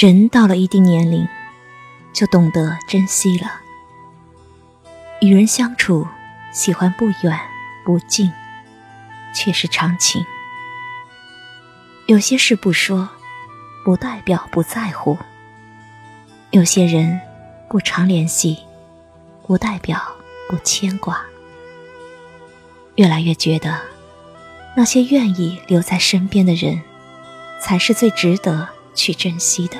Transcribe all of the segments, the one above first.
人到了一定年龄，就懂得珍惜了。与人相处，喜欢不远不近，却是常情。有些事不说，不代表不在乎；有些人不常联系，不代表不牵挂。越来越觉得，那些愿意留在身边的人，才是最值得去珍惜的。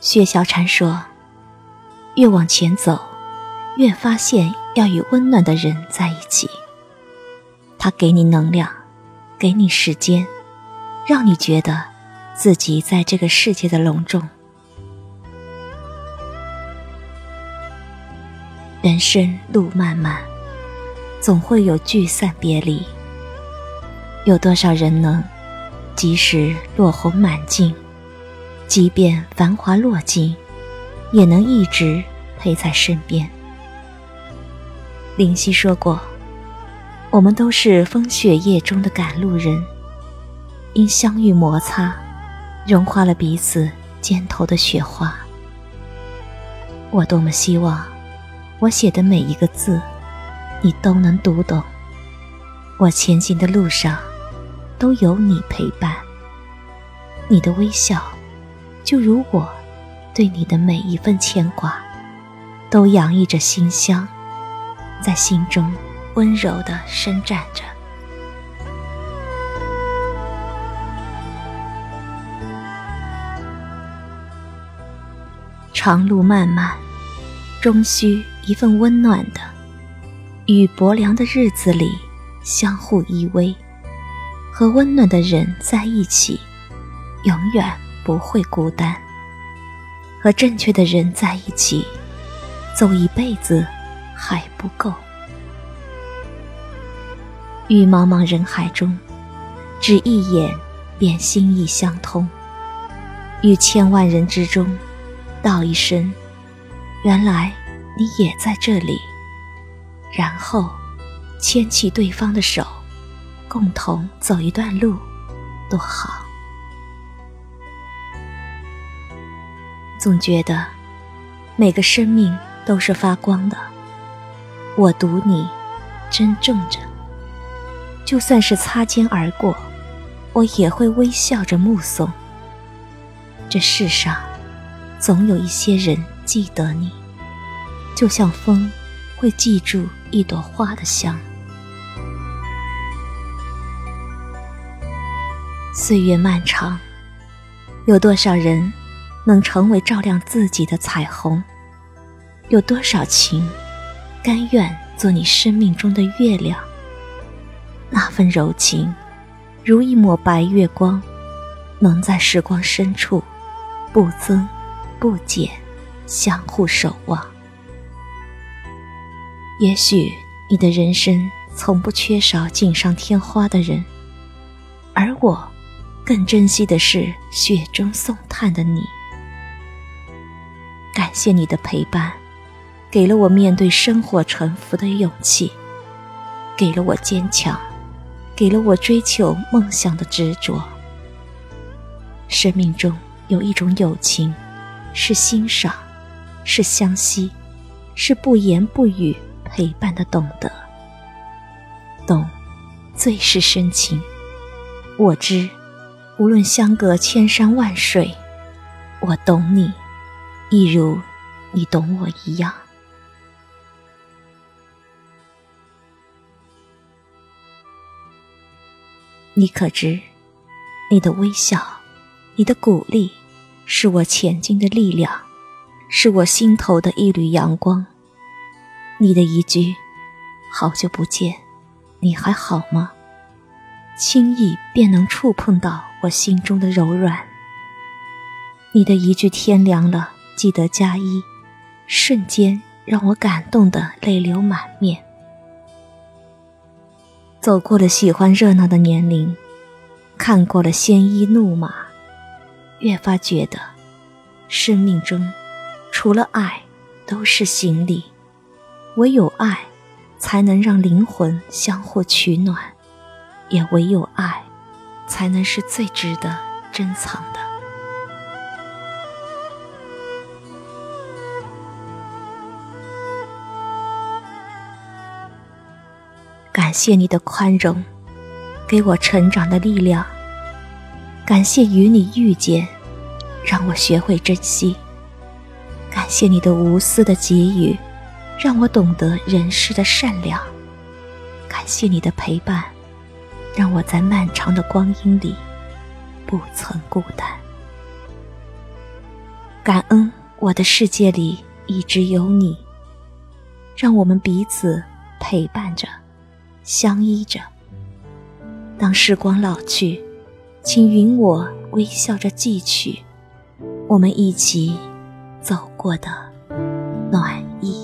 薛小禅说：“越往前走，越发现要与温暖的人在一起。他给你能量，给你时间，让你觉得自己在这个世界的隆重。人生路漫漫，总会有聚散别离。有多少人能，即使落红满径？”即便繁华落尽，也能一直陪在身边。林夕说过：“我们都是风雪夜中的赶路人，因相遇摩擦，融化了彼此肩头的雪花。”我多么希望，我写的每一个字，你都能读懂。我前行的路上，都有你陪伴。你的微笑。就如我对你的每一份牵挂，都洋溢着馨香，在心中温柔地伸展着。长路漫漫，终需一份温暖的，与薄凉的日子里相互依偎，和温暖的人在一起，永远。不会孤单，和正确的人在一起，走一辈子还不够。于茫茫人海中，只一眼便心意相通；于千万人之中，道一声“原来你也在这里”，然后牵起对方的手，共同走一段路，多好。总觉得，每个生命都是发光的。我读你，珍重着。就算是擦肩而过，我也会微笑着目送。这世上，总有一些人记得你，就像风会记住一朵花的香。岁月漫长，有多少人？能成为照亮自己的彩虹，有多少情，甘愿做你生命中的月亮？那份柔情，如一抹白月光，能在时光深处，不增不减，相互守望。也许你的人生从不缺少锦上添花的人，而我，更珍惜的是雪中送炭的你。感谢你的陪伴，给了我面对生活沉浮的勇气，给了我坚强，给了我追求梦想的执着。生命中有一种友情，是欣赏，是相惜，是不言不语陪伴的懂得。懂，最是深情。我知，无论相隔千山万水，我懂你。一如你懂我一样，你可知，你的微笑，你的鼓励，是我前进的力量，是我心头的一缕阳光。你的一句“好久不见，你还好吗”，轻易便能触碰到我心中的柔软。你的一句“天凉了”。记得加衣，瞬间让我感动的泪流满面。走过了喜欢热闹的年龄，看过了鲜衣怒马，越发觉得，生命中除了爱都是行李，唯有爱才能让灵魂相互取暖，也唯有爱才能是最值得珍藏的。感谢你的宽容，给我成长的力量。感谢与你遇见，让我学会珍惜。感谢你的无私的给予，让我懂得人世的善良。感谢你的陪伴，让我在漫长的光阴里不曾孤单。感恩我的世界里一直有你，让我们彼此陪伴着，相依着。当时光老去。请允我微笑着记取我们一起走过的暖意。